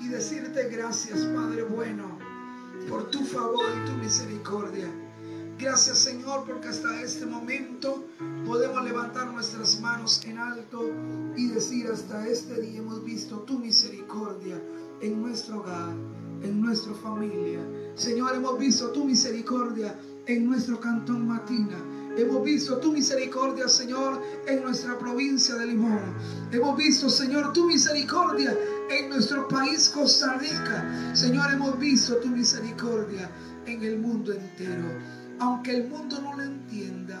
y decirte gracias, Padre bueno, por tu favor y tu misericordia. Gracias Señor porque hasta este momento podemos levantar nuestras manos en alto y decir hasta este día hemos visto tu misericordia en nuestro hogar, en nuestra familia. Señor, hemos visto tu misericordia en nuestro cantón Matina. Hemos visto tu misericordia, Señor, en nuestra provincia de Limón. Hemos visto, Señor, tu misericordia en nuestro país, Costa Rica. Señor, hemos visto tu misericordia en el mundo entero. Aunque el mundo no lo entienda,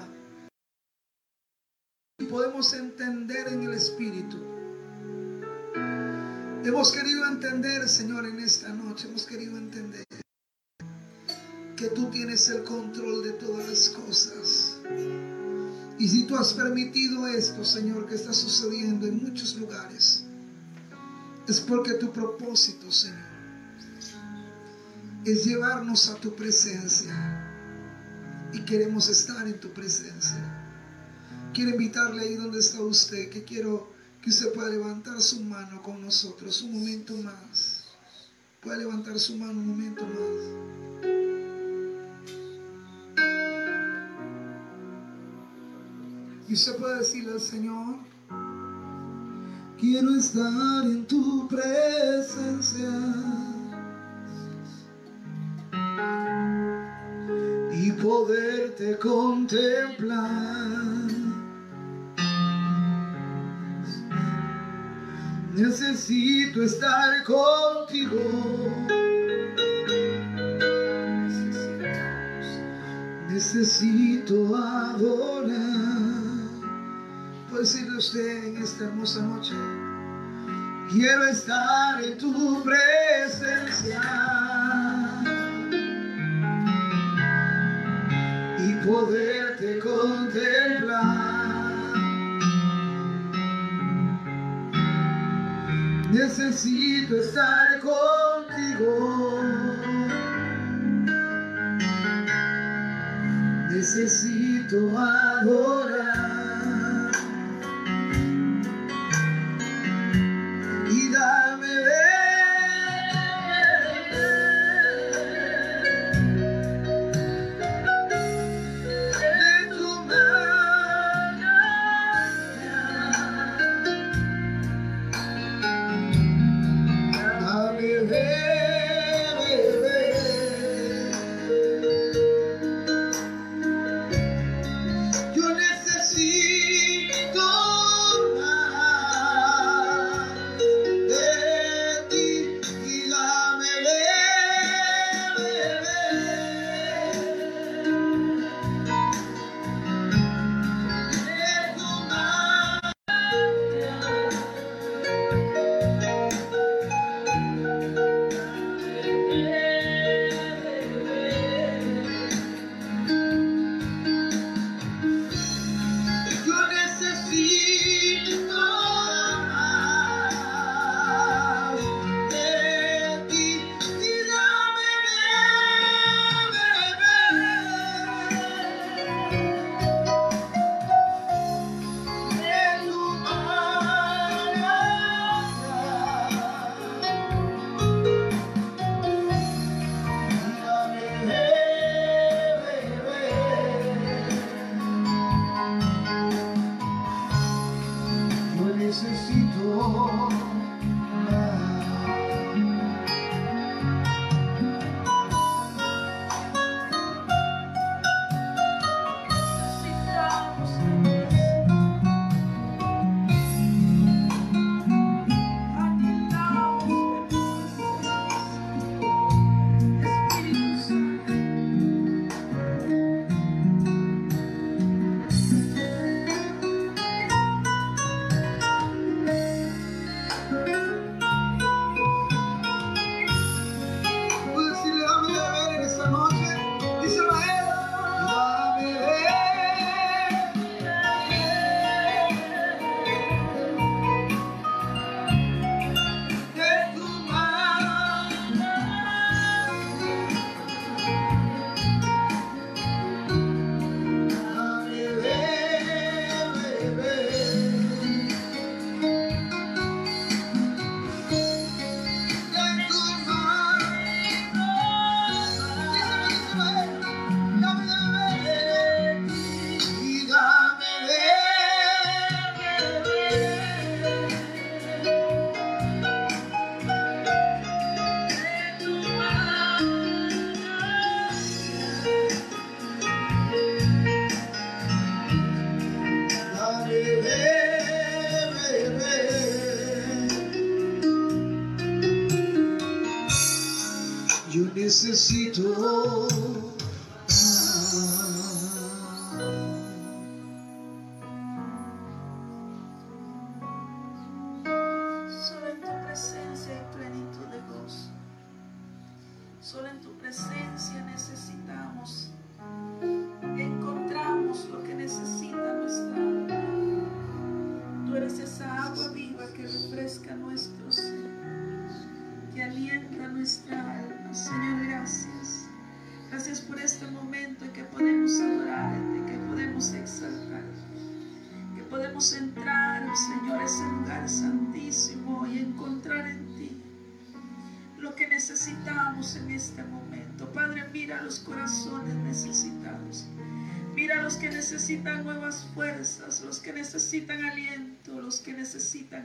podemos entender en el Espíritu. Hemos querido entender, Señor, en esta noche, hemos querido entender que tú tienes el control de todas las cosas. Y si tú has permitido esto, Señor, que está sucediendo en muchos lugares, es porque tu propósito, Señor, es llevarnos a tu presencia. Y queremos estar en tu presencia. Quiero invitarle ahí donde está usted, que quiero que usted pueda levantar su mano con nosotros un momento más. Puede levantar su mano un momento más. Y usted puede decirle al Señor, quiero estar en tu presencia. Y poderte contemplar. Necesito estar contigo. Necesito adorar decirle usted en esta hermosa noche, quiero estar en tu presencia y poderte contemplar. Necesito estar contigo. Necesito adorar.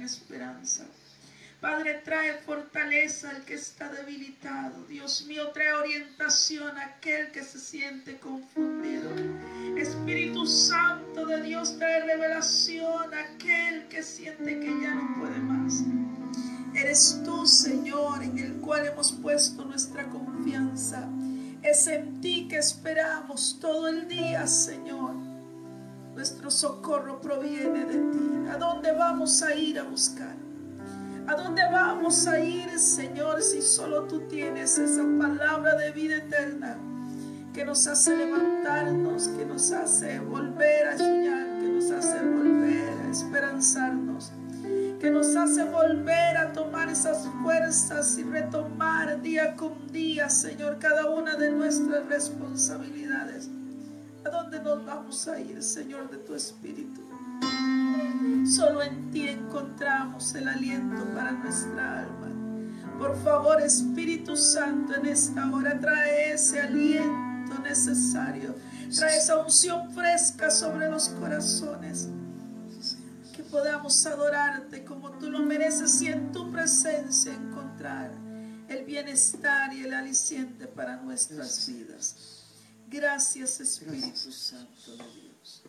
Esperanza. Padre, trae fortaleza al que está debilitado. Dios mío, trae orientación a aquel que se siente confundido. Espíritu Santo de Dios, trae revelación a aquel que siente que ya no puede más. Eres tú, Señor, en el cual hemos puesto nuestra confianza. Es en ti que esperamos todo el día, Señor. Nuestro socorro proviene de ti. ¿A dónde vamos a ir a buscar? ¿A dónde vamos a ir, Señor, si solo tú tienes esa palabra de vida eterna que nos hace levantarnos, que nos hace volver a soñar, que nos hace volver a esperanzarnos, que nos hace volver a tomar esas fuerzas y retomar día con día, Señor, cada una de nuestras responsabilidades? ¿A dónde nos vamos a ir, Señor, de tu Espíritu? Solo en ti encontramos el aliento para nuestra alma. Por favor, Espíritu Santo, en esta hora trae ese aliento necesario. Trae esa unción fresca sobre los corazones. Que podamos adorarte como tú lo mereces y en tu presencia encontrar el bienestar y el aliciente para nuestras vidas. Gracias, Espíritu Santo de Dios.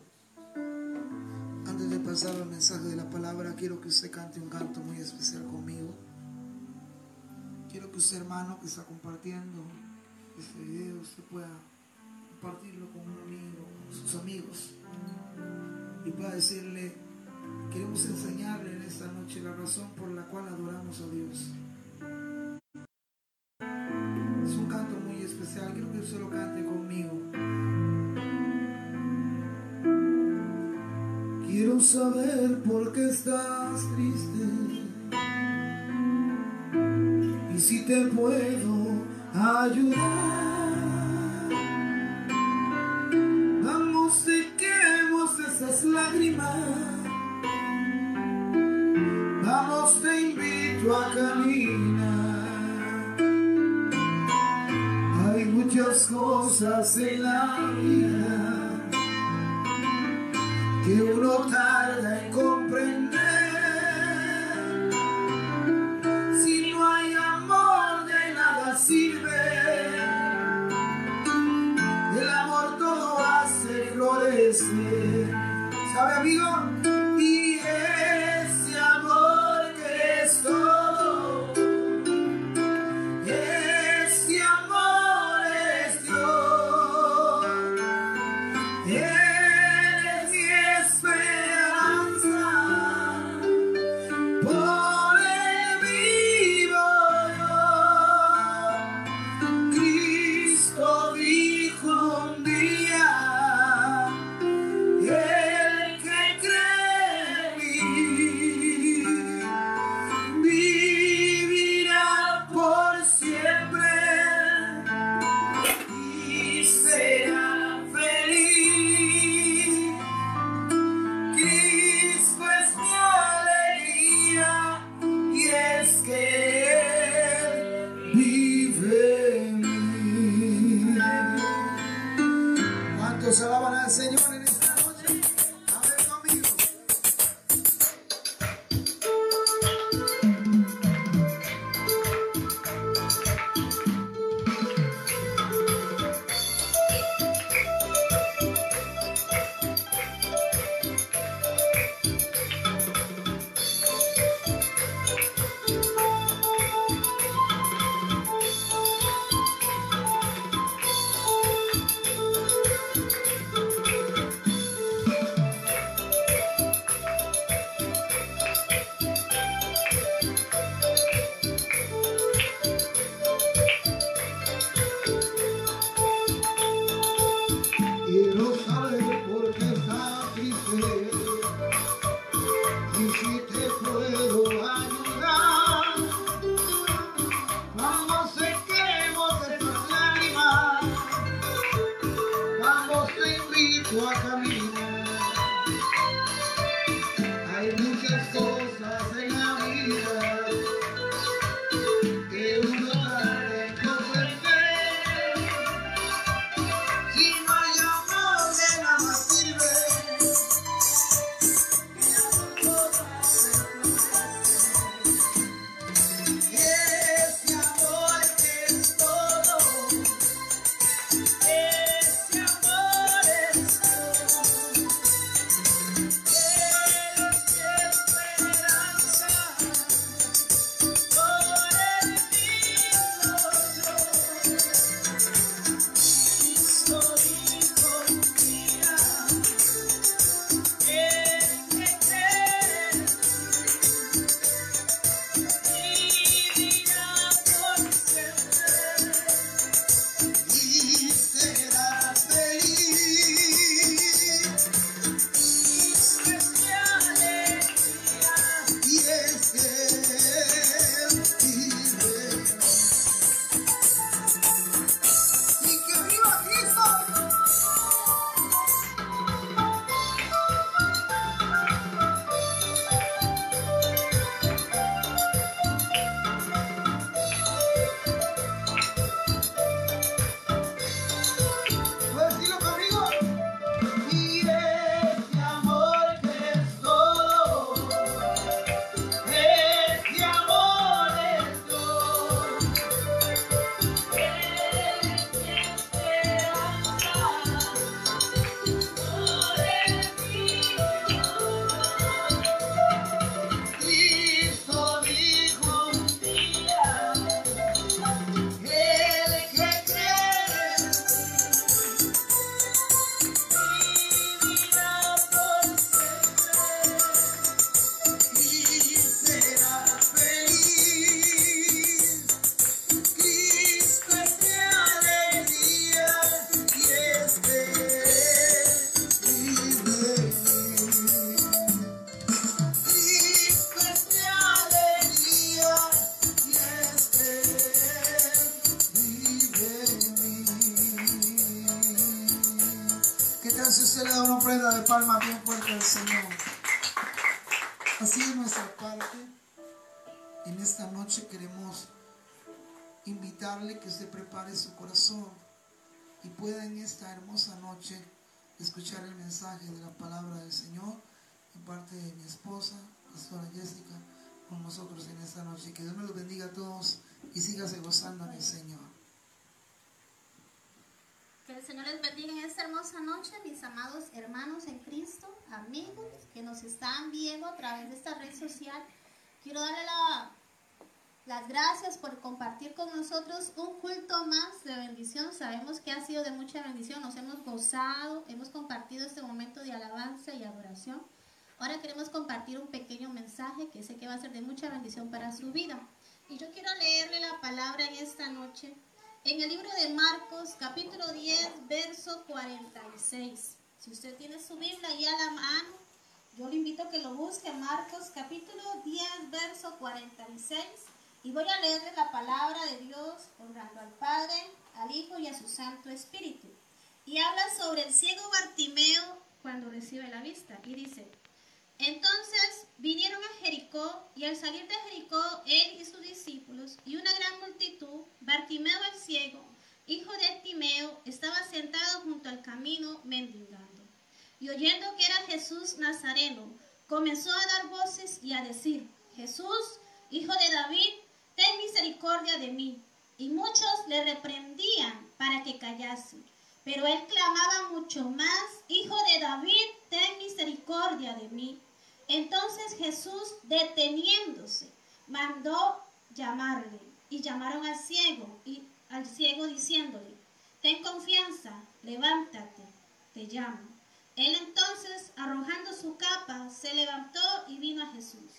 Antes de pasar al mensaje de la palabra, quiero que usted cante un canto muy especial conmigo. Quiero que usted, hermano, que está compartiendo este video, usted pueda compartirlo con un amigo, con sus amigos, y pueda decirle, queremos enseñarle en esta noche la razón por la cual adoramos a Dios. Saber por qué estás triste y si te puedo ayudar. Vamos, sequemos esas lágrimas. Vamos, te invito a caminar. Hay muchas cosas en la vida invitarle que usted prepare su corazón y pueda en esta hermosa noche escuchar el mensaje de la palabra del Señor en parte de mi esposa, Pastora Jessica, con nosotros en esta noche. Que Dios me los bendiga a todos y sígase gozando en el Señor. Que el Señor les bendiga en esta hermosa noche, mis amados hermanos en Cristo, amigos que nos están viendo a través de esta red social. Quiero darle las gracias por compartir con nosotros un culto más de bendición. Sabemos que ha sido de mucha bendición, nos hemos gozado, hemos compartido este momento de alabanza y adoración. Ahora queremos compartir un pequeño mensaje que sé que va a ser de mucha bendición para su vida. Y yo quiero leerle la palabra en esta noche en el libro de Marcos, capítulo 10, verso 46. Si usted tiene su Biblia ahí a la mano, yo le invito a que lo busque. Marcos, capítulo 10, verso 46. Y voy a leerle la palabra de Dios, honrando al Padre, al Hijo y a su Santo Espíritu. Y habla sobre el ciego Bartimeo cuando recibe la vista. Y dice, entonces vinieron a Jericó y al salir de Jericó él y sus discípulos y una gran multitud, Bartimeo el ciego, hijo de Timeo, estaba sentado junto al camino mendigando. Y oyendo que era Jesús Nazareno, comenzó a dar voces y a decir, Jesús, hijo de David, ten misericordia de mí. Y muchos le reprendían para que callase. Pero él clamaba mucho más, Hijo de David, ten misericordia de mí. Entonces Jesús, deteniéndose, mandó llamarle y llamaron al ciego y al ciego diciéndole, ten confianza, levántate, te llamo. Él entonces, arrojando su capa, se levantó y vino a Jesús.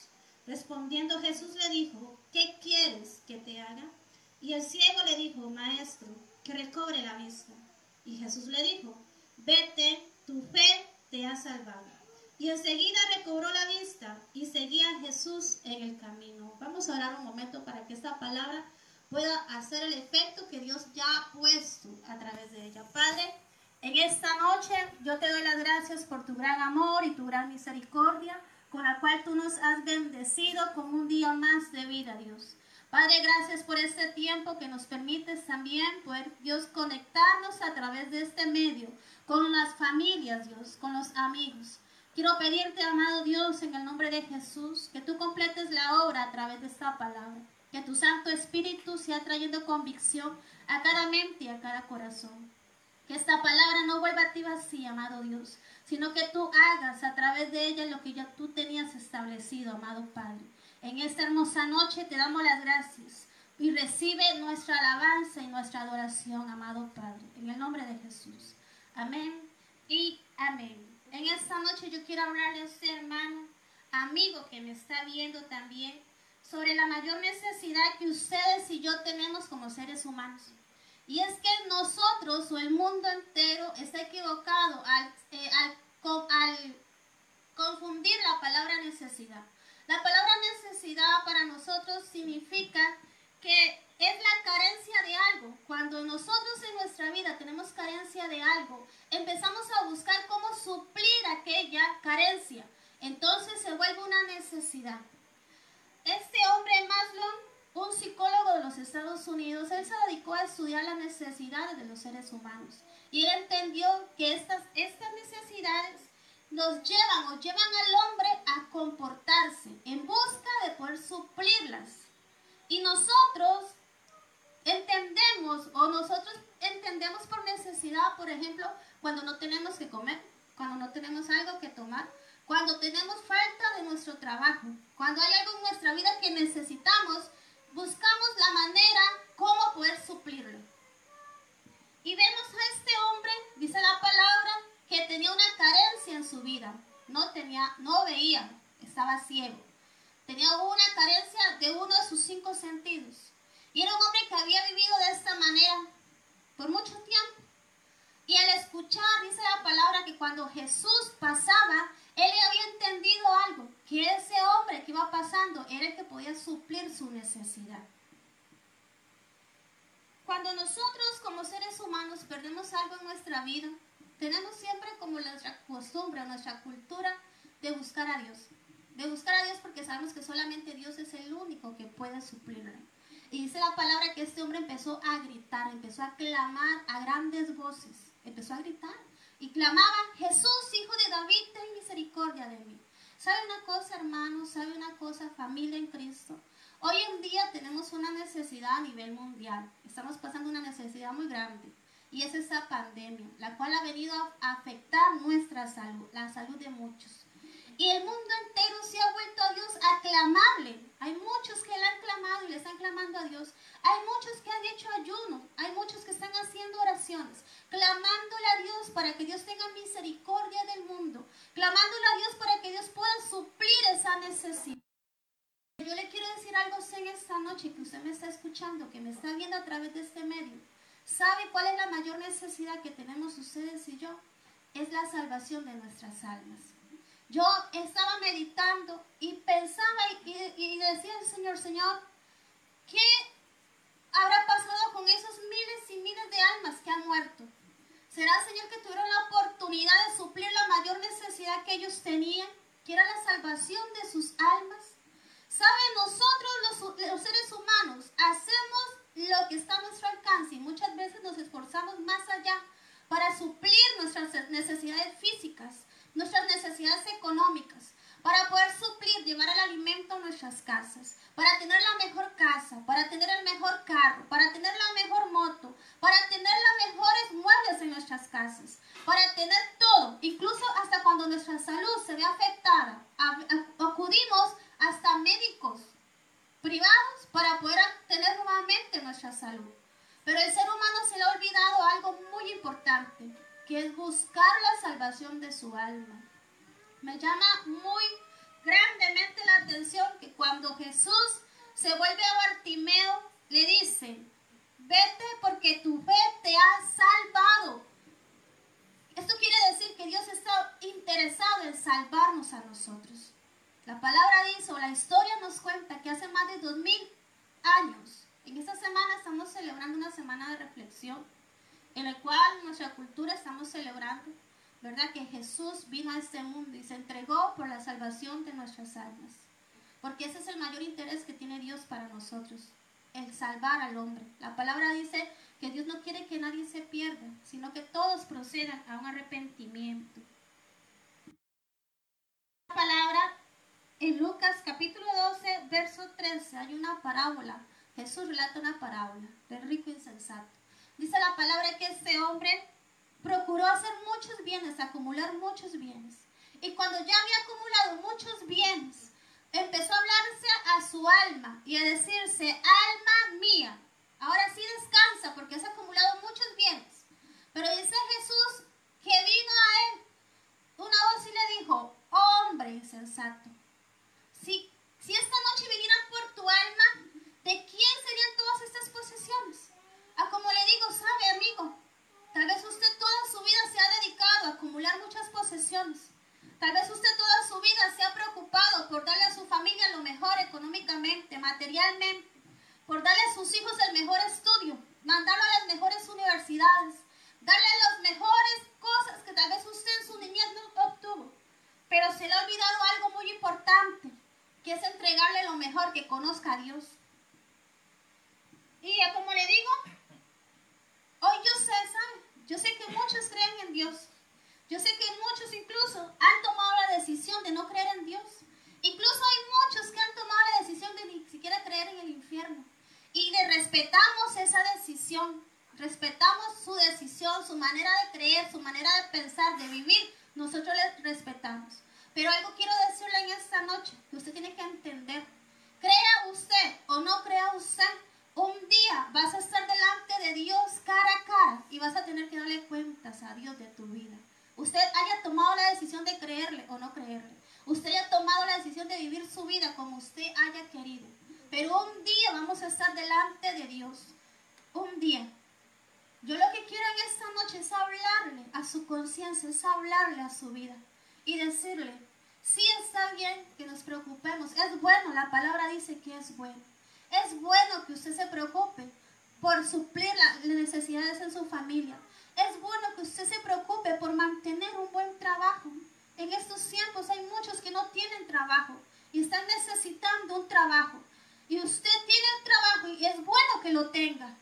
Respondiendo Jesús le dijo, ¿qué quieres que te haga? Y el ciego le dijo, Maestro, que recobre la vista. Y Jesús le dijo, vete, tu fe te ha salvado y enseguida recobró la vista y seguía a Jesús en el camino. Vamos a orar un momento para que esta palabra pueda hacer el efecto que Dios ya ha puesto a través de ella. Padre, en esta noche yo te doy las gracias por tu gran amor y tu gran misericordia con la cual tú nos has bendecido con un día más de vida, Dios. Padre, gracias por este tiempo que nos permites también poder, Dios, conectarnos a través de este medio con las familias, Dios, con los amigos. Quiero pedirte, amado Dios, en el nombre de Jesús, que tú completes la obra a través de esta palabra. Que tu Santo Espíritu sea trayendo convicción a cada mente y a cada corazón. Que esta palabra no vuelva a ti vacía, amado Dios, sino que tú hagas a través de ella lo que ya tú tenías establecido, amado Padre. En esta hermosa noche te damos las gracias y recibe nuestra alabanza y nuestra adoración, amado Padre. En el nombre de Jesús. Amén y amén. En esta noche yo quiero hablarle a usted, hermano, amigo que me está viendo también, sobre la mayor necesidad que ustedes y yo tenemos como seres humanos. Y es que nosotros o el mundo entero está equivocado al, eh, al confundir la palabra necesidad. La palabra necesidad para nosotros significa que es la carencia de algo. Cuando nosotros en nuestra vida tenemos carencia de algo, empezamos a buscar cómo suplir aquella carencia. Entonces se vuelve una necesidad. Este hombre Maslow, un psicólogo de los Estados Unidos, él se dedicó a estudiar las necesidades de los seres humanos. Y él entendió que estas, estas necesidades nos llevan o llevan al hombre a comportarse en busca de poder suplirlas. Y nosotros entendemos o nosotros entendemos por necesidad, por ejemplo, cuando no tenemos que comer, cuando no tenemos algo que tomar, cuando tenemos falta de nuestro trabajo, cuando hay algo en nuestra vida que necesitamos, buscamos la manera cómo poder suplirlo. Y vemos a este hombre, dice la palabra, que tenía una carencia en su vida. No tenía, no veía, estaba ciego. Tenía una carencia de uno de sus cinco sentidos. Y era un hombre que había vivido de esta manera por mucho tiempo. Y al escuchar, dice la palabra, que cuando Jesús pasaba, él había entendido algo, que ese hombre que iba pasando era el que podía suplir su necesidad. Cuando nosotros como seres humanos perdemos algo en nuestra vida, tenemos siempre como nuestra costumbre, nuestra cultura de buscar a Dios. De buscar a Dios porque sabemos que solamente Dios es el único que puede suplirle. Y dice la palabra que este hombre empezó a gritar, empezó a clamar a grandes voces. Empezó a gritar y clamaba, Jesús, hijo de David, ten misericordia de mí. ¿Sabe una cosa, hermanos? ¿Sabe una cosa, familia en Cristo? Hoy en día tenemos una necesidad a nivel mundial. Estamos pasando una necesidad muy grande. Y es esa pandemia, la cual ha venido a afectar nuestra salud, la salud de muchos. Y el mundo entero se ha vuelto a Dios a clamarle. Hay muchos que le han clamado y le están clamando a Dios. Hay muchos que han hecho ayuno. Hay muchos que están haciendo oraciones, clamándole a Dios para que Dios tenga misericordia del mundo, clamándole a Dios para que Dios pueda suplir esa necesidad. Yo le quiero decir algo en esta noche que usted me está escuchando, que me está viendo a través de este medio. ¿Sabe cuál es la mayor necesidad que tenemos ustedes y yo? Es la salvación de nuestras almas. Yo estaba meditando y pensaba y, decía al Señor, Señor, ¿qué habrá pasado con esos miles y miles de almas que han muerto? ¿Será, Señor, que tuvieron la oportunidad de suplir la mayor necesidad que ellos tenían, que era la salvación de sus almas? ¿Saben? Nosotros los, los seres humanos hacemos lo que está a nuestro alcance y muchas veces nos esforzamos más allá para suplir nuestras necesidades físicas, nuestras necesidades económicas, para poder suplir, llevar el alimento a nuestras casas, para tener la mejor casa, para tener el mejor carro, para tener la mejor moto, para tener las mejores muebles en nuestras casas, para tener todo, incluso hasta cuando nuestra salud se ve afectada, acudimos hasta médicos privados para poder tener nuevamente nuestra salud. Pero el ser humano se le ha olvidado algo muy importante, que es buscar la salvación de su alma. Me llama muy grandemente la atención que cuando Jesús se vuelve a Bartimeo, le dice, vete porque tu fe te ha salvado. Esto quiere decir que Dios está interesado en salvarnos a nosotros. La palabra dice, o la historia nos cuenta que hace más de dos mil años, en esta semana estamos celebrando una semana de reflexión en el cual nuestra cultura estamos celebrando, ¿verdad? Que Jesús vino a este mundo y se entregó por la salvación de nuestras almas. Porque ese es el mayor interés que tiene Dios para nosotros, el salvar al hombre. La palabra dice que Dios no quiere que nadie se pierda, sino que todos procedan a un arrepentimiento. La palabra en Lucas capítulo 12, verso 13, hay una parábola. Jesús relata una parábola del rico insensato. Dice la palabra que este hombre procuró hacer muchos bienes, acumular muchos bienes. Y cuando ya había acumulado muchos bienes, empezó a hablarse a su alma y a decirse, alma mía, ahora sí descansa porque has acumulado muchos bienes. Pero dice Jesús que vino a él una voz y le dijo, hombre insensato, si, si esta noche vinieran por tu alma, ¿de quién serían todas estas posesiones? A como le digo, sabe amigo, tal vez usted toda su vida se ha dedicado a acumular muchas posesiones. Tal vez usted toda su vida se ha preocupado por darle a su familia lo mejor económicamente, materialmente, por darle a sus hijos el mejor estudio, mandarlo a las mejores universidades, darle las mejores cosas que tal vez usted en su niñez no obtuvo. Pero se le ha olvidado algo muy importante, que es entregarle lo mejor, que conozca a Dios. Y como le digo, Hoy yo sé, ¿sabe? Yo sé que muchos creen en Dios. Yo sé que muchos incluso han tomado la decisión de no creer en Dios. Incluso hay muchos que han tomado la decisión de ni siquiera creer en el infierno. Y le respetamos esa decisión. Respetamos su decisión, su manera de creer, su manera de pensar, de vivir. Nosotros le respetamos. Pero algo quiero decirle en esta noche que usted tiene que entender. Crea usted o no crea usted, un día vas a estar delante de Dios cara a cara y vas a tener que darle cuentas a Dios de tu vida. Usted haya tomado la decisión de creerle o no creerle. Usted haya tomado la decisión de vivir su vida como usted haya querido. Pero un día vamos a estar delante de Dios. Un día. Yo lo que quiero en esta noche es hablarle a su conciencia, es hablarle a su vida y decirle, sí está bien que nos preocupemos, es bueno, la palabra dice que es bueno. Es bueno que usted se preocupe por suplir las necesidades en su familia. Es bueno que usted se preocupe por mantener un buen trabajo. En estos tiempos hay muchos que no tienen trabajo y están necesitando un trabajo. Y usted tiene un trabajo y es bueno que lo tenga,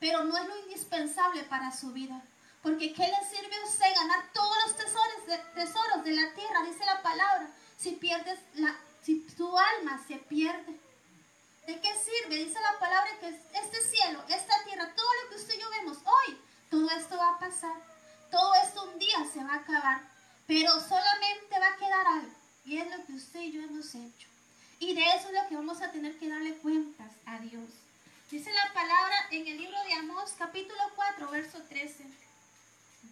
pero no es lo indispensable para su vida. Porque ¿qué le sirve a usted ganar todos los tesoros de, tesoros de la tierra? Dice la palabra. Si pierdes la, si tu alma se pierde. ¿De qué sirve? Dice la palabra que este cielo, esta tierra, todo lo que usted y yo vemos hoy, todo esto va a pasar. Todo esto un día se va a acabar. Pero solamente va a quedar algo. Y es lo que usted y yo hemos hecho. Y de eso es lo que vamos a tener que darle cuentas a Dios. Dice la palabra en el libro de Amós, capítulo 4, verso 13.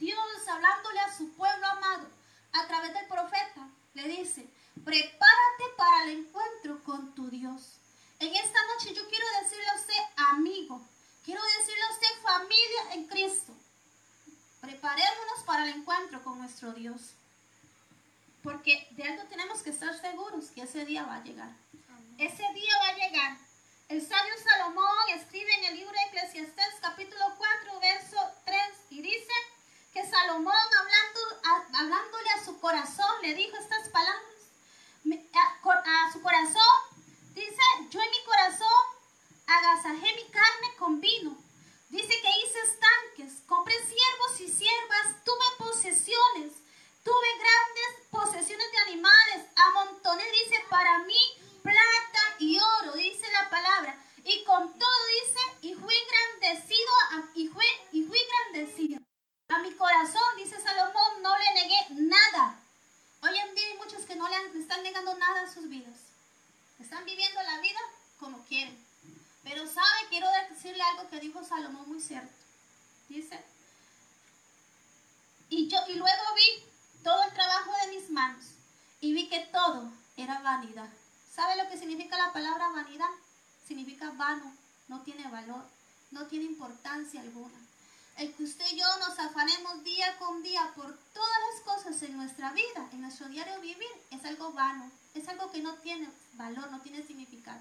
Dios hablándole a su pueblo amado a través del profeta, le dice, prepárate para el encuentro con tu Dios. En esta noche yo quiero decirle a usted, amigo, quiero decirle a usted, familia en Cristo, preparémonos para el encuentro con nuestro Dios. Porque de algo tenemos que estar seguros que ese día va a llegar. Ese día va a llegar. El sabio Salomón escribe en el libro de Eclesiastés capítulo 4, verso 3 y dice que Salomón hablando, hablándole a su corazón le dijo estas palabras. A, a su corazón dice, yo en mi corazón agasajé mi carne con vino. Dice que hice estanques, compré siervos y siervas, tuve posesiones Tuve grandes posesiones de animales, amontoné, dice, para mí plata y oro, dice la palabra. Y con todo dice, y fui engrandecido, y fui, y fui engrandecido. A mi corazón, dice Salomón, no le negué nada. Hoy en día hay muchos que no le, están negando nada a sus vidas. Están viviendo la vida como quieren. Pero sabe, quiero decirle algo que dijo Salomón muy cierto. Dice, y yo y luego vi todo el trabajo de mis manos y vi que todo era vanidad. ¿Sabe lo que significa la palabra vanidad? Significa vano, no tiene valor, no tiene importancia alguna. El que usted y yo nos afanemos día con día por todas las cosas en nuestra vida, en nuestro diario vivir, es algo vano, es algo que no tiene valor, no tiene significado.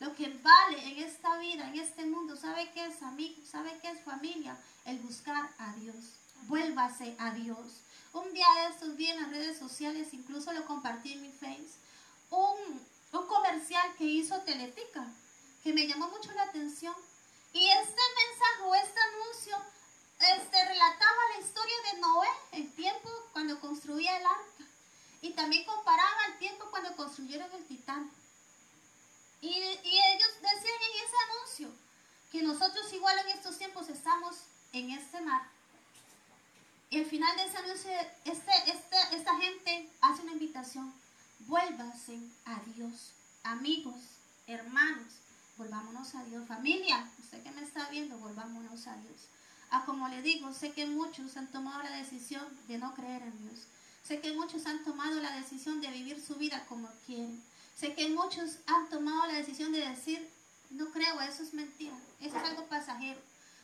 Lo que vale en esta vida, en este mundo, ¿sabe qué es amigo? ¿Sabe qué es familia? El buscar a Dios. Vuélvase a Dios. Un día de estos vi en las redes sociales, incluso lo compartí en mi face, un, un comercial que hizo Teletica, que me llamó mucho la atención. Y este mensaje o este anuncio este, relataba la historia de Noé, el tiempo cuando construía el arca. Y también comparaba el tiempo cuando construyeron el titán. Y, ellos decían en ese anuncio que nosotros igual en estos tiempos estamos en este mar y al final de ese anuncio, este, este, esta gente hace una invitación. Vuélvanse a Dios, amigos, hermanos, volvámonos a Dios. Familia, usted que me está viendo, volvámonos a Dios. A como le digo, sé que muchos han tomado la decisión de no creer en Dios. Sé que muchos han tomado la decisión de vivir su vida como quieren. Sé que muchos han tomado la decisión de decir, no creo, eso es mentira, eso es algo pasajero.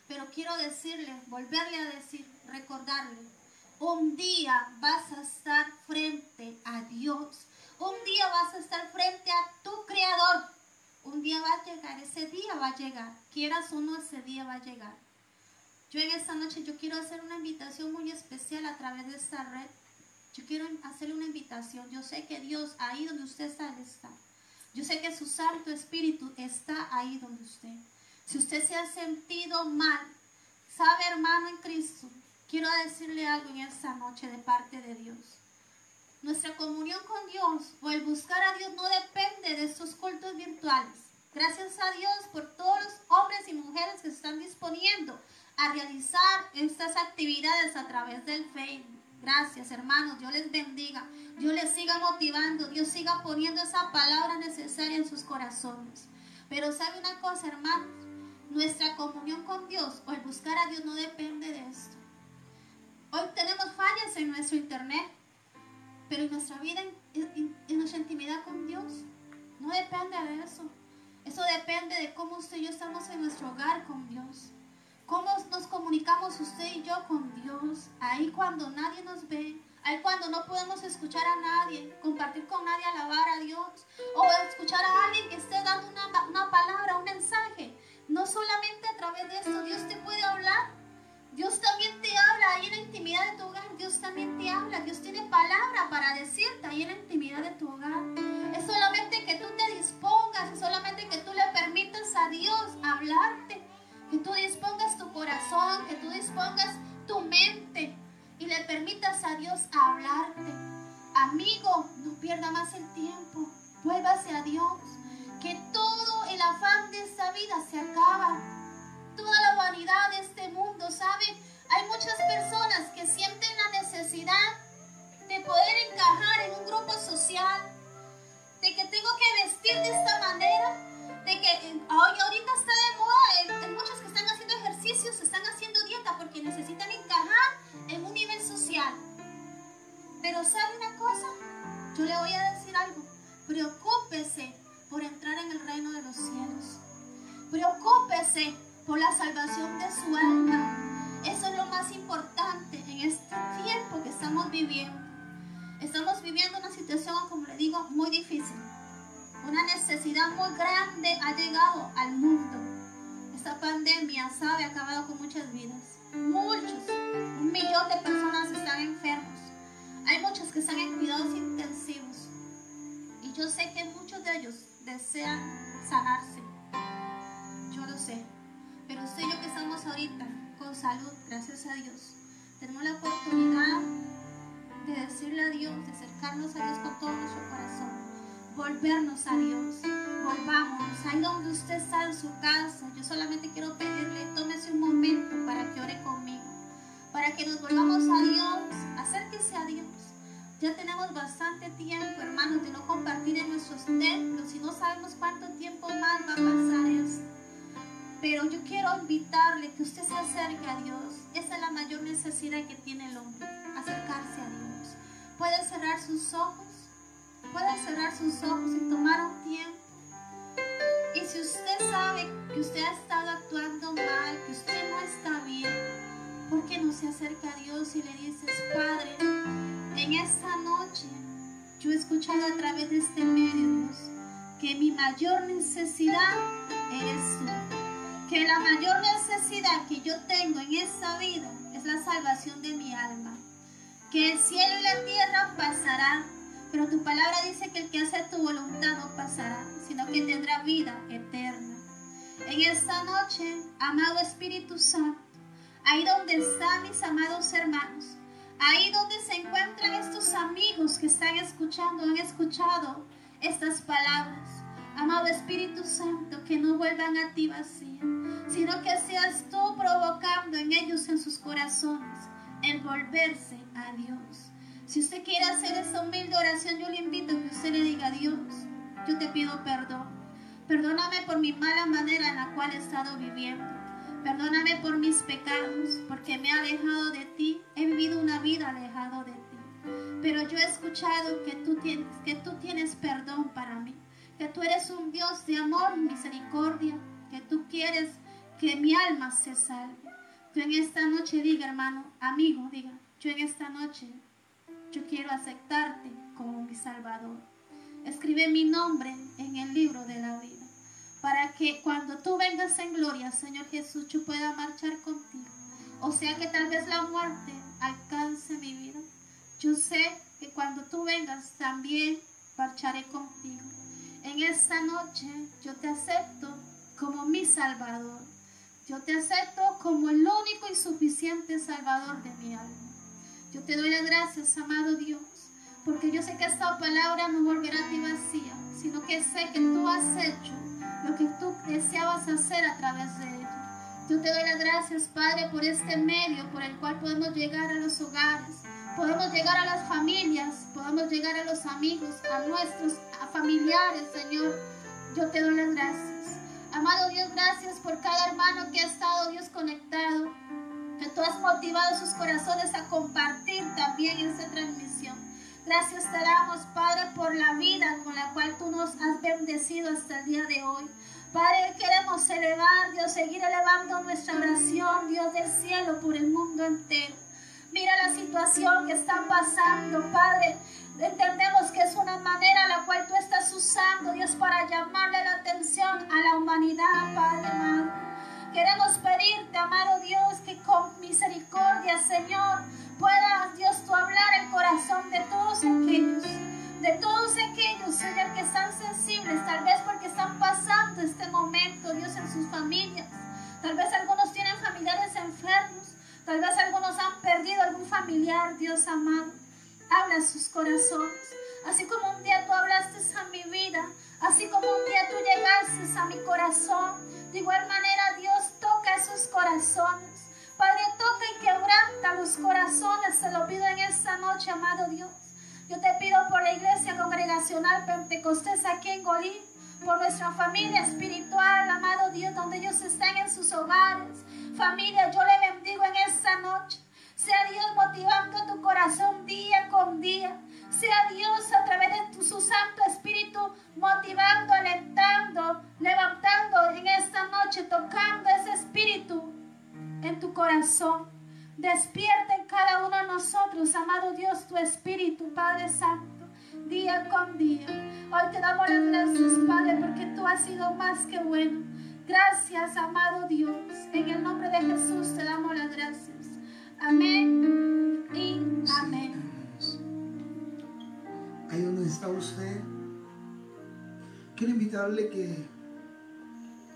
Pero quiero decirle, volverle a decir, recordarle, un día vas a estar frente a Dios. Un día vas a estar frente a tu Creador. Un día va a llegar, ese día va a llegar. Quieras o no, ese día va a llegar. Yo en esta noche yo quiero hacer una invitación muy especial a través de esta red. Yo quiero hacerle una invitación. Yo sé que Dios ahí donde usted está, Él. Yo sé que su Santo Espíritu está ahí donde usted. Si usted se ha sentido mal, sabe hermano en Cristo, quiero decirle algo en esta noche de parte de Dios. Nuestra comunión con Dios o el buscar a Dios no depende de estos cultos virtuales. Gracias a Dios por todos los hombres y mujeres que están disponiendo a realizar estas actividades a través del Facebook. Gracias, hermanos. Dios les bendiga. Dios les siga motivando. Dios siga poniendo esa palabra necesaria en sus corazones. Pero sabe una cosa, hermanos. Nuestra comunión con Dios o el buscar a Dios no depende de esto. Hoy tenemos fallas en nuestro internet, pero en nuestra vida, en, nuestra intimidad con Dios, no depende de eso. Eso depende de cómo usted y yo estamos en nuestro hogar con Dios. Cómo nos comunicamos usted y yo con Dios. Ahí cuando nadie nos ve, ahí cuando no podemos escuchar a nadie, compartir con nadie, alabar a Dios. O escuchar a alguien que esté dando una, una palabra, un mensaje. No solamente a través de esto Dios te puede hablar, Dios también te también te habla, Dios tiene palabra para decirte ahí en la intimidad de tu hogar. Es solamente que tú te dispongas, es solamente que tú le permitas a Dios hablarte, que tú dispongas tu corazón, que tú dispongas tu mente y le permitas a Dios hablarte. Amigo, no pierda más el tiempo, vuélvase a Dios, que todo el afán de esta vida se acaba, toda la vanidad de este mundo, ¿sabe? Hay muchas personas que sienten la necesidad de poder encajar en un grupo social, de que tengo que vestir de esta manera, de que hoy ahorita está de moda, que están haciendo ejercicios, están haciendo dieta porque necesitan encajar en un nivel social. Pero ¿sabe una cosa? Yo le voy a decir algo. Preocúpese por entrar en el reino de los cielos. Preocúpese por la salvación de su alma. Eso es lo más importante en este tiempo que estamos viviendo. Estamos viviendo una situación, como le digo, muy difícil. Una necesidad muy grande ha llegado al mundo. Esta pandemia, sabe, ha acabado con muchas vidas. Muchos, un millón de personas están enfermos. Hay muchos que están en cuidados intensivos. Y yo sé que muchos de ellos desean sanarse. Yo lo sé. Pero sé yo que estamos ahorita con salud, gracias a Dios. Tenemos la oportunidad de decirle a Dios, de acercarnos a Dios con todo nuestro corazón, volvernos a Dios, volvámonos, ahí donde usted está en su casa, yo solamente quiero pedirle, tómese un momento para que ore conmigo, para que nos volvamos a Dios, acérquese a Dios. Ya tenemos bastante tiempo, hermanos, de no compartir en nuestros templos y no sabemos cuánto tiempo más va a pasar esto. Pero yo quiero invitarle que usted se acerque a Dios. Esa es la mayor necesidad que tiene el hombre, acercarse a Dios. Puede cerrar sus ojos, puede cerrar sus ojos y tomar un tiempo. Y si usted sabe que usted ha estado actuando mal, que usted no está bien, ¿por qué no se acerca a Dios y le dices, Padre, en esta noche yo he escuchado a través de este medio, Dios, que mi mayor necesidad eres tú que la mayor necesidad que yo tengo en esta vida es la salvación de mi alma. Que el cielo y la tierra pasarán, pero tu palabra dice que el que hace tu voluntad no pasará, sino que tendrá vida eterna. En esta noche, amado Espíritu Santo, ahí donde están mis amados hermanos, ahí donde se encuentran estos amigos que están escuchando, han escuchado estas palabras. Amado Espíritu Santo, que no vuelvan a ti vacío, sino que seas tú provocando en ellos, en sus corazones, el volverse a Dios. Si usted quiere hacer esta humilde oración, yo le invito a que usted le diga a Dios, yo te pido perdón. Perdóname por mi mala manera en la cual he estado viviendo. Perdóname por mis pecados, porque me he alejado de ti. He vivido una vida alejado de ti. Pero yo he escuchado que tú tienes, perdón para mí que tú eres un Dios de amor y misericordia, que tú quieres que mi alma se salve. Tú en esta noche diga, hermano, amigo, diga, yo en esta noche, yo quiero aceptarte como mi Salvador. Escribe mi nombre en el libro de la vida, para que cuando tú vengas en gloria, Señor Jesús, yo pueda marchar contigo. O sea que tal vez la muerte alcance mi vida. Yo sé que cuando tú vengas también marcharé contigo. En esta noche yo te acepto como mi Salvador. Yo te acepto como el único y suficiente Salvador de mi alma. Yo te doy las gracias, amado Dios, porque yo sé que esta palabra no volverá a ti vacía, sino que sé que tú has hecho lo que tú deseabas hacer a través de ella. Yo te doy las gracias, Padre, por este medio por el cual podemos llegar a los hogares, podemos llegar a las familias, podemos llegar a los amigos, a nuestros familiares, Señor. Yo te doy las gracias. Amado Dios, gracias por cada hermano que ha estado, Dios, conectado. Que tú has motivado sus corazones a compartir también esta transmisión. Gracias te damos, Padre, por la vida con la cual tú nos has bendecido hasta el día de hoy. Padre, queremos elevar, Dios, seguir elevando nuestra oración, Dios del cielo, por el mundo entero. Mira la situación que están pasando, Padre. Entendemos que es una manera la cual tú estás usando, Dios, para llamarle la atención a la humanidad, Padre amado. Queremos pedirte, amado Dios, que con misericordia, Señor, Puedas, Dios, tú hablar el corazón de todos aquellos, de todos aquellos, Señor, que están sensibles, tal vez porque están pasando este momento, Dios, en sus familias. Tal vez algunos tienen familiares enfermos, tal vez algunos han perdido algún familiar, Dios amado. Habla sus corazones. Así como un día tú hablaste a mi vida, así como un día tú llegaste a mi corazón, de igual manera Dios toca esos corazones. Padre, toca y quebranta los corazones, te lo pido en esta noche, amado Dios. Yo te pido por la iglesia congregacional Pentecostés aquí en Golín, por nuestra familia espiritual, amado Dios, donde ellos están en sus hogares. Familia, yo le bendigo en esta noche. Sea Dios motivando tu corazón día con día. Sea Dios a través de su Santo Espíritu motivando, alentando, levantando en esta noche, tocando ese espíritu en tu corazón. Despierta en cada uno de nosotros, amado Dios, tu espíritu, Padre Santo, día con día. Hoy te damos las gracias, Padre, porque tú has sido más que bueno. Gracias, amado Dios. En el nombre de Jesús te damos las gracias. Amén y amén. Ahí donde está usted, quiero invitarle que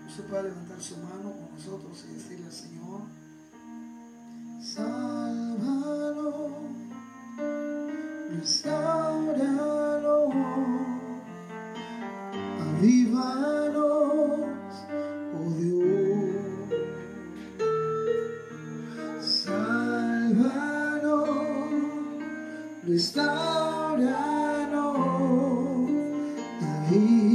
usted pueda levantar su mano con nosotros y decirle al Señor, sálvalo, restauralo, avívanos, oh Dios, sálvalo, restauralo, avívanos,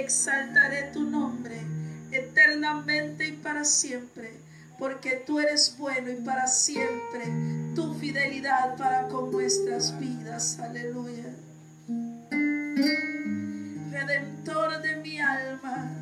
exaltaré tu nombre eternamente y para siempre, porque tú eres bueno y para siempre tu fidelidad para con nuestras vidas. Aleluya. Redentor de mi alma.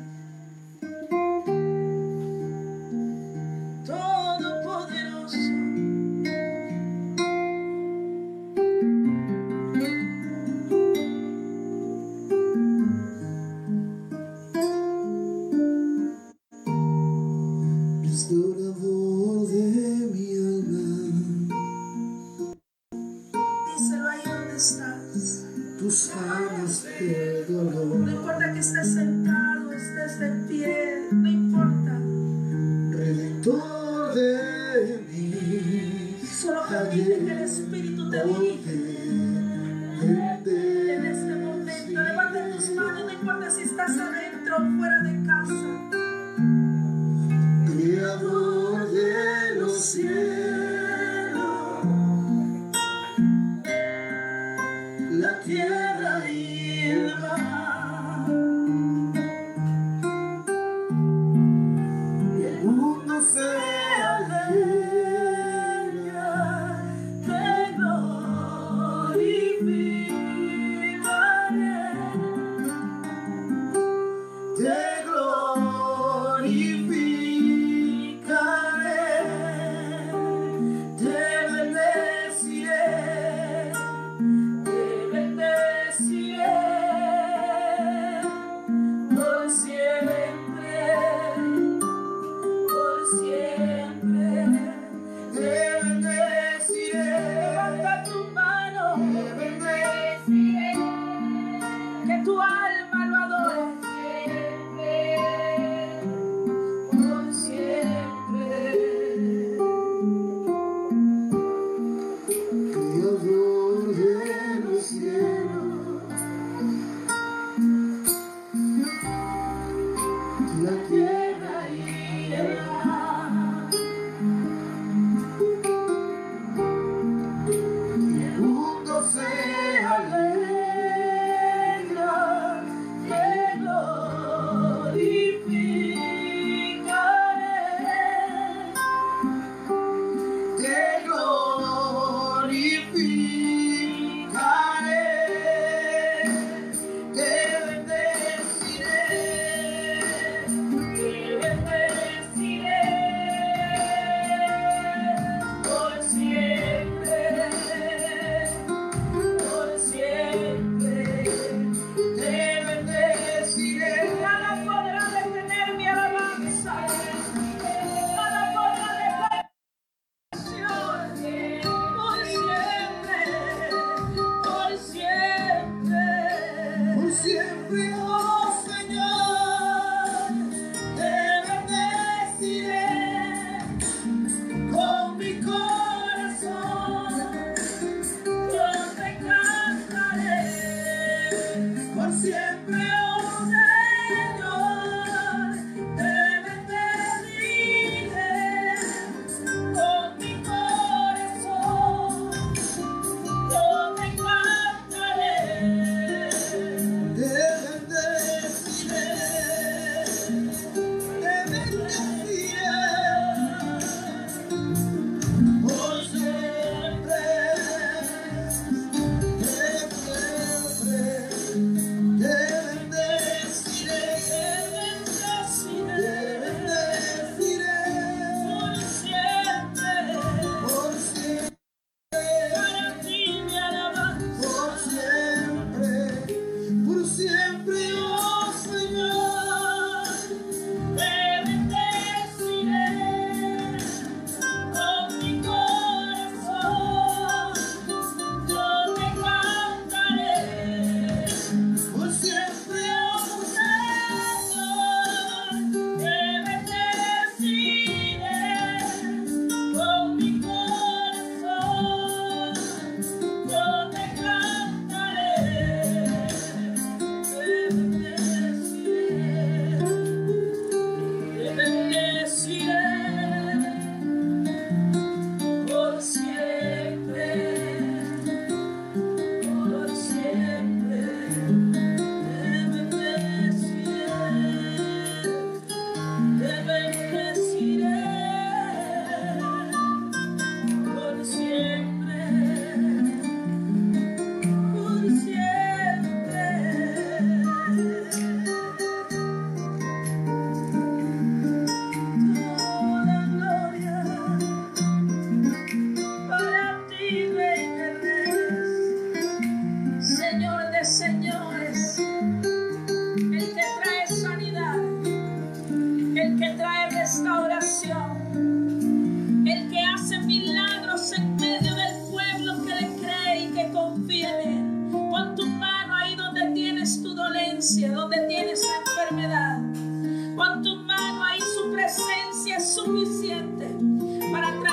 fuerte para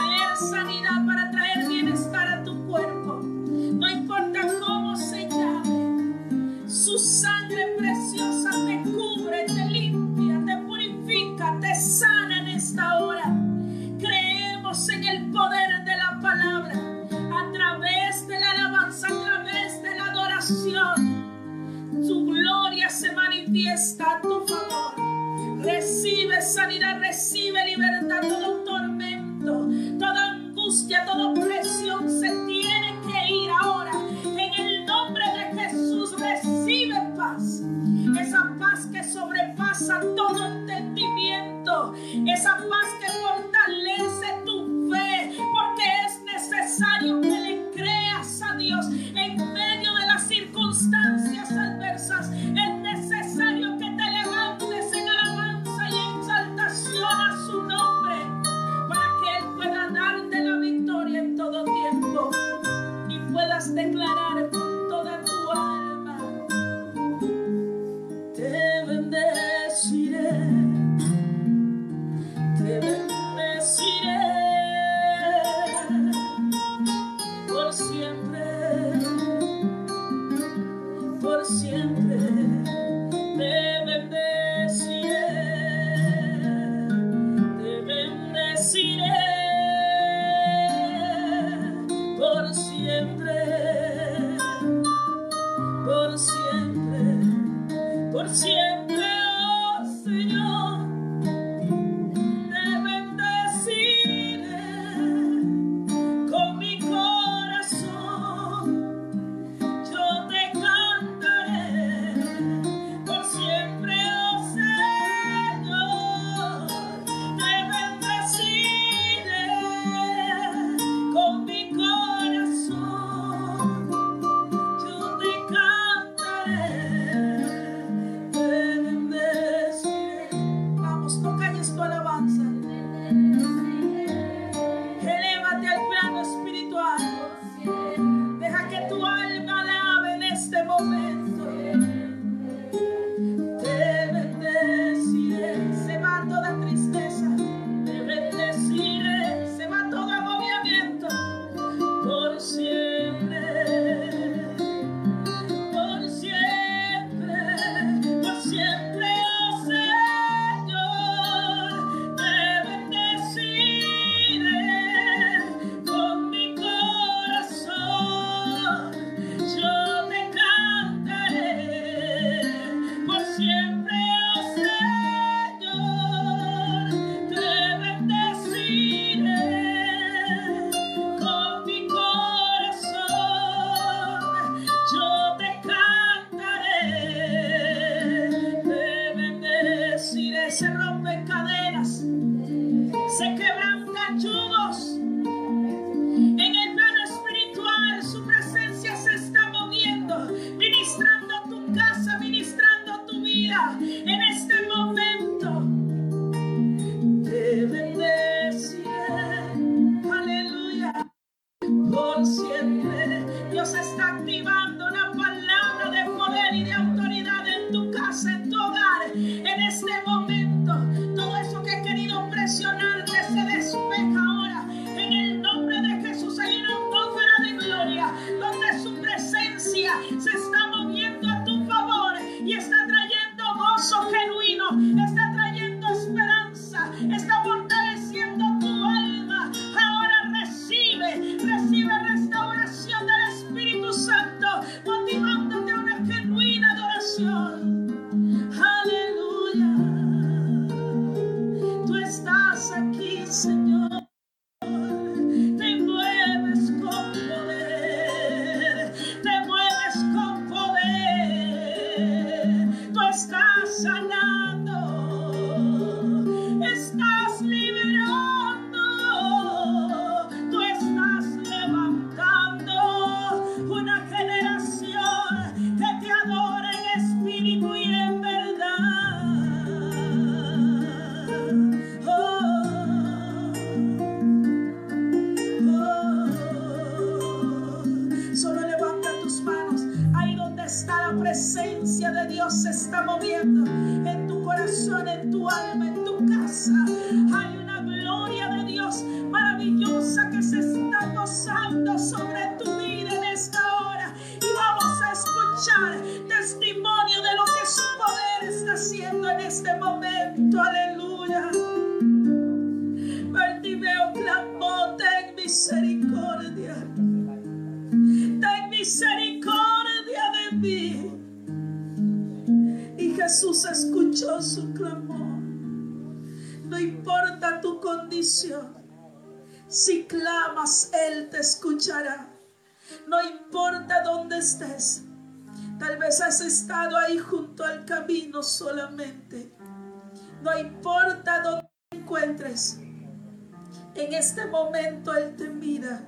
este momento Él te mira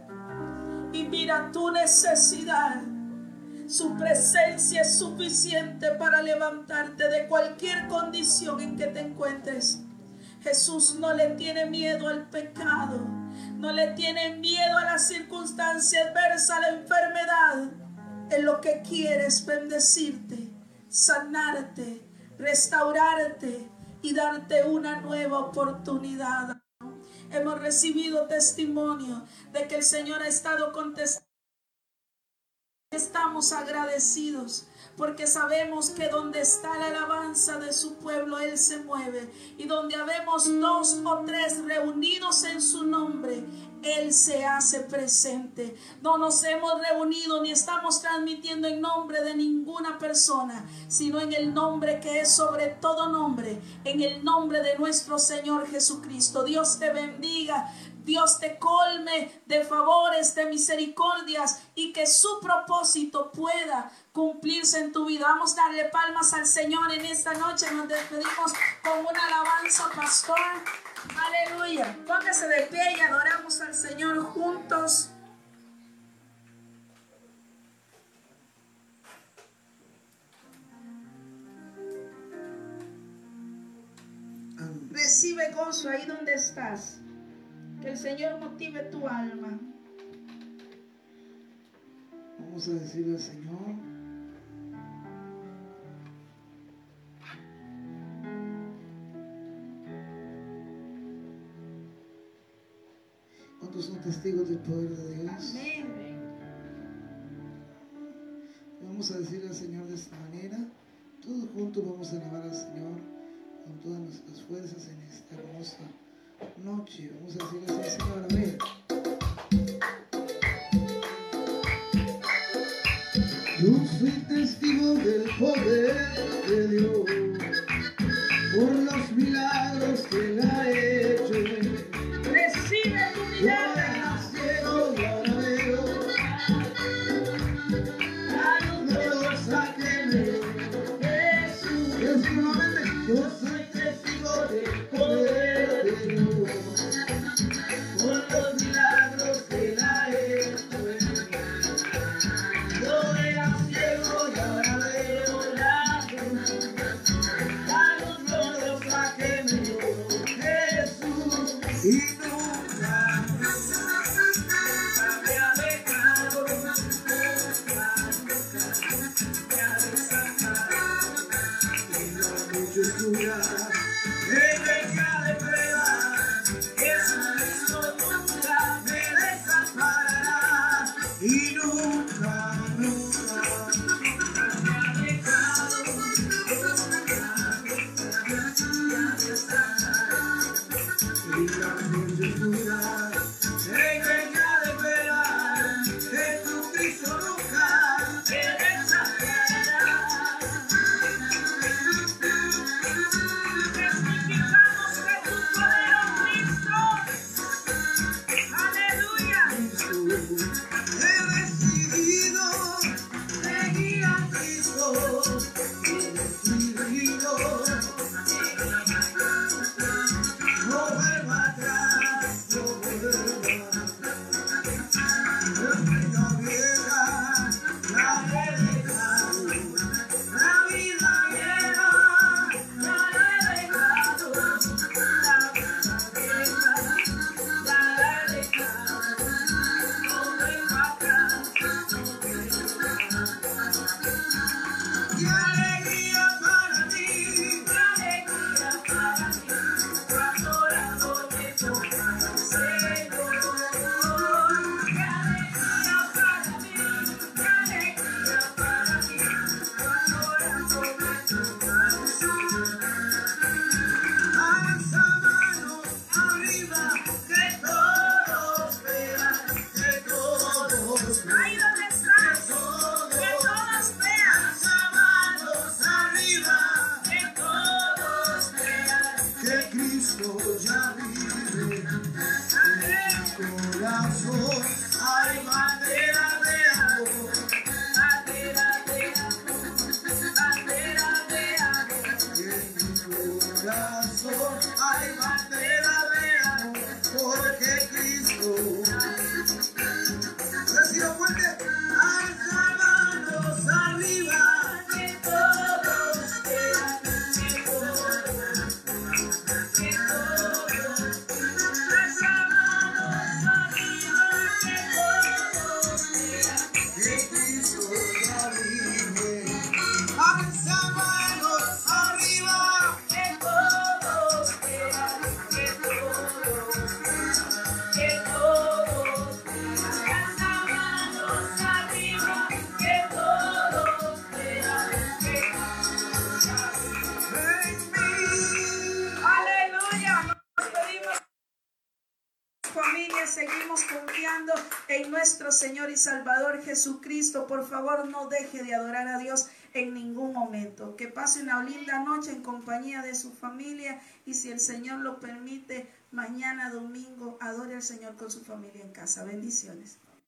y mira tu necesidad. Su presencia es suficiente para levantarte de cualquier condición en que te encuentres. Jesús no le tiene miedo al pecado, no le tiene miedo a las circunstancias adversas, a la enfermedad. En lo que quiere es bendecirte, sanarte, restaurarte y darte una nueva oportunidad. Hemos recibido testimonio de que el Señor ha estado contestando. Estamos agradecidos porque sabemos que donde está la alabanza de su pueblo, Él se mueve. Y donde habemos dos o tres reunidos en su nombre, Él se hace presente. No nos hemos reunido ni estamos transmitiendo en nombre de ninguna persona, sino en el nombre que es sobre todo nombre, en el nombre de nuestro Señor Jesucristo. Dios te bendiga. Dios te colme de favores, de misericordias y que su propósito pueda cumplirse en tu vida. Vamos a darle palmas al Señor en esta noche. Nos despedimos con una alabanza, pastor. Aleluya. Póngase de pie y adoramos al Señor juntos. Recibe gozo ahí donde estás. Que el Señor motive tu alma. Vamos a decirle al Señor. ¿Cuántos son testigos del poder de Dios? Amén. Vamos a decirle al Señor de esta manera. Todos juntos vamos a alabar al Señor con todas nuestras fuerzas en esta hermosa noche. Vamos a decirle al Señor, a ver. Yo soy testigo del poder de Dios por los milagros que Él no deje de adorar a Dios en ningún momento. Que pase una linda noche en compañía de su familia y si el Señor lo permite, mañana domingo adore al Señor con su familia en casa. Bendiciones.